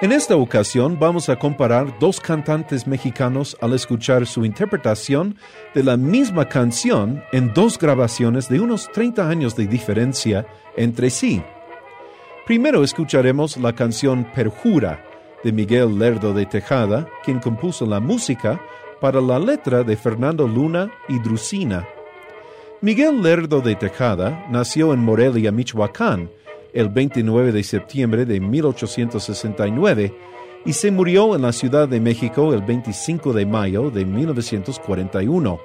En esta ocasión vamos a comparar dos cantantes mexicanos al escuchar su interpretación de la misma canción en dos grabaciones de unos 30 años de diferencia entre sí. Primero escucharemos la canción Perjura de Miguel Lerdo de Tejada, quien compuso la música para la letra de Fernando Luna y Drusina. Miguel Lerdo de Tejada nació en Morelia, Michoacán, el 29 de septiembre de 1869 y se murió en la Ciudad de México el 25 de mayo de 1941.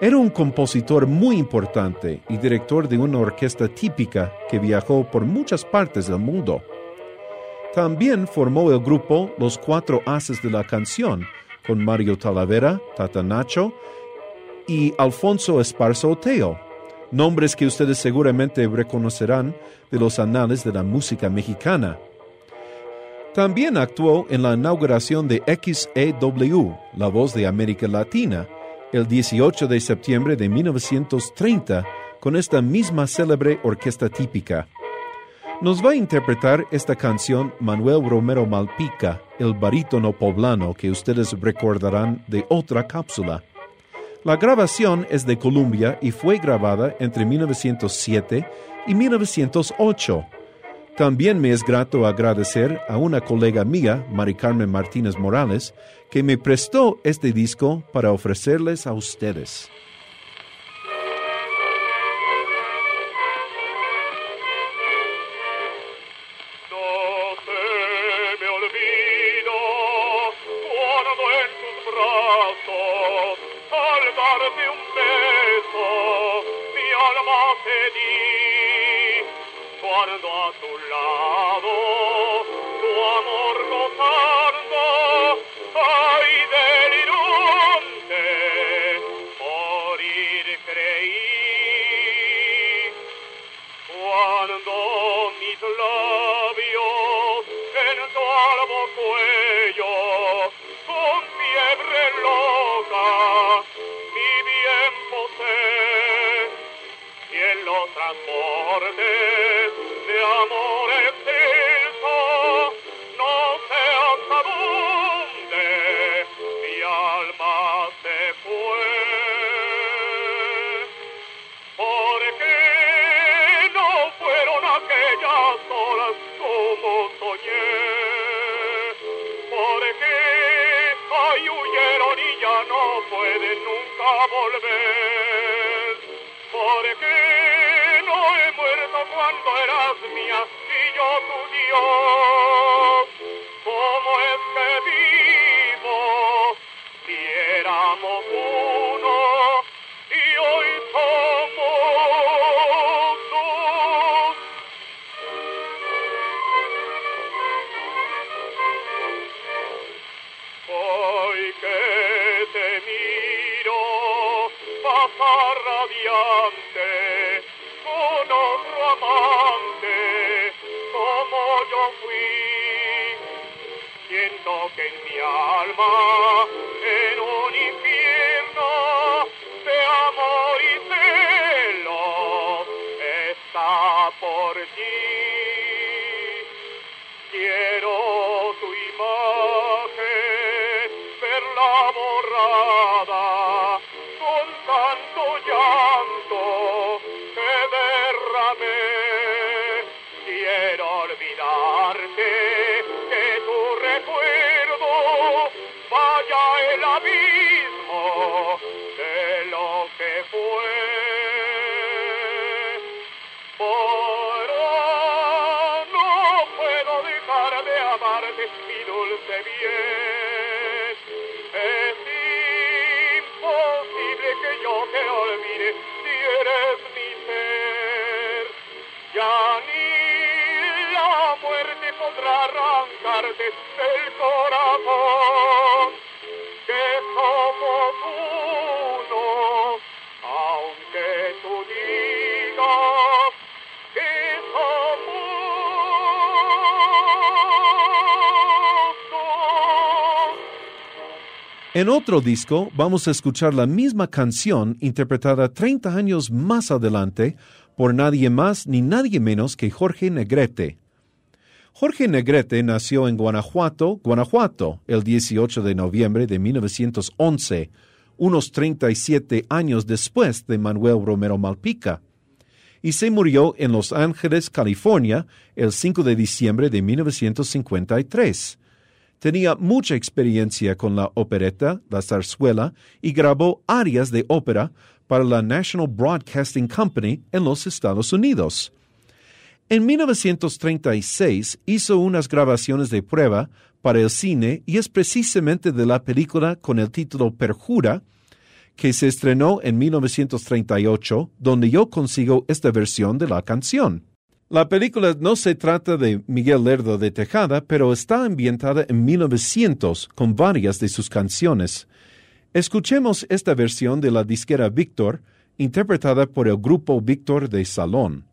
Era un compositor muy importante y director de una orquesta típica que viajó por muchas partes del mundo. También formó el grupo Los Cuatro Haces de la Canción, con Mario Talavera, Tata Nacho y Alfonso Esparzo Oteo, nombres que ustedes seguramente reconocerán de los anales de la música mexicana. También actuó en la inauguración de XEW, La Voz de América Latina, el 18 de septiembre de 1930, con esta misma célebre orquesta típica. Nos va a interpretar esta canción Manuel Romero Malpica, el barítono poblano que ustedes recordarán de otra cápsula. La grabación es de Columbia y fue grabada entre 1907 y 1908. También me es grato agradecer a una colega mía, Mari Carmen Martínez Morales, que me prestó este disco para ofrecerles a ustedes. No me al darte un beso, mi alma te di. Cuando a tu lado, tu amor gozando, ay delirante, morir creí. Cuando mis labios en tu alma fue volver, porque no he muerto cuando eras mía y yo tu Dios. amante, con otro amante, como yo fui. Siento que en mi alma, en un infierno de amor y celo, está por ti. Quiero tu imagen, verla borrada con tanto llanto. Yeah. En otro disco vamos a escuchar la misma canción interpretada 30 años más adelante por nadie más ni nadie menos que Jorge Negrete. Jorge Negrete nació en Guanajuato, Guanajuato, el 18 de noviembre de 1911, unos 37 años después de Manuel Romero Malpica, y se murió en Los Ángeles, California, el 5 de diciembre de 1953. Tenía mucha experiencia con la opereta, la zarzuela, y grabó arias de ópera para la National Broadcasting Company en los Estados Unidos. En 1936 hizo unas grabaciones de prueba para el cine y es precisamente de la película con el título Perjura, que se estrenó en 1938, donde yo consigo esta versión de la canción. La película no se trata de Miguel Lerdo de Tejada, pero está ambientada en 1900 con varias de sus canciones. Escuchemos esta versión de la disquera Víctor, interpretada por el grupo Víctor de Salón.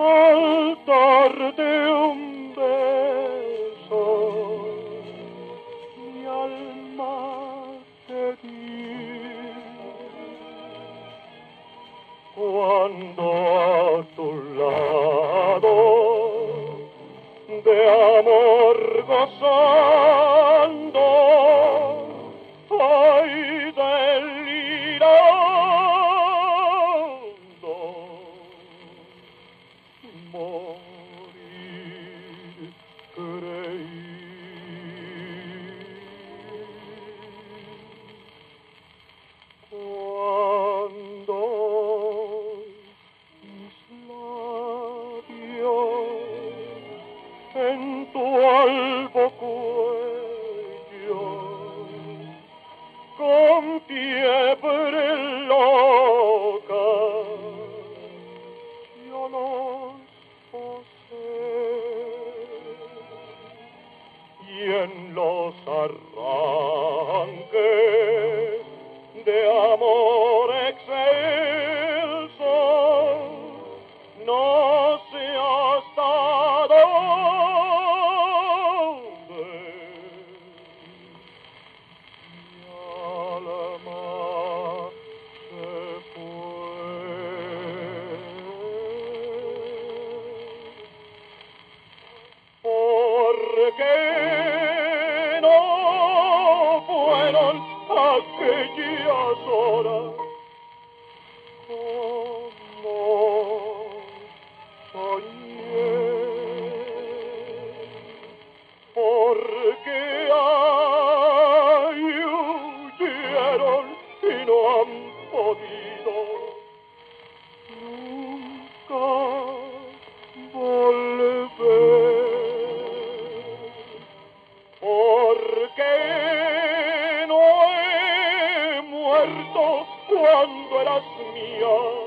Al darte un beso mi alma te di cuando a tu lado de amor gozando los arranques cuando eras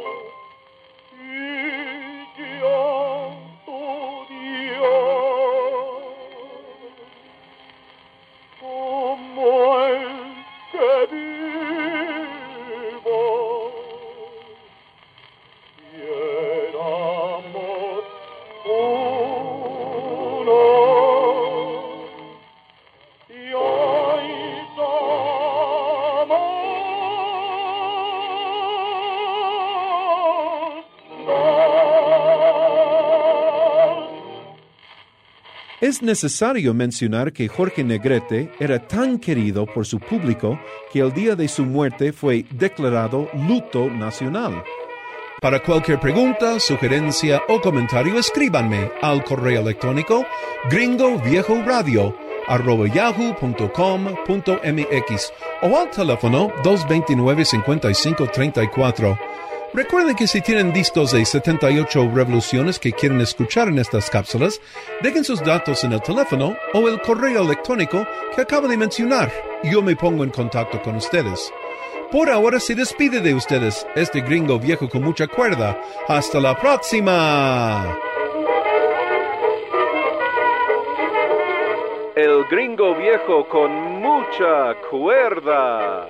Es necesario mencionar que Jorge Negrete era tan querido por su público que el día de su muerte fue declarado luto nacional. Para cualquier pregunta, sugerencia o comentario, escríbanme al correo electrónico gringoviejoradio.yahoo.com.mx o al teléfono 229-5534. Recuerden que si tienen discos de 78 revoluciones que quieren escuchar en estas cápsulas, dejen sus datos en el teléfono o el correo electrónico que acabo de mencionar yo me pongo en contacto con ustedes. Por ahora se despide de ustedes este gringo viejo con mucha cuerda. Hasta la próxima. El gringo viejo con mucha cuerda.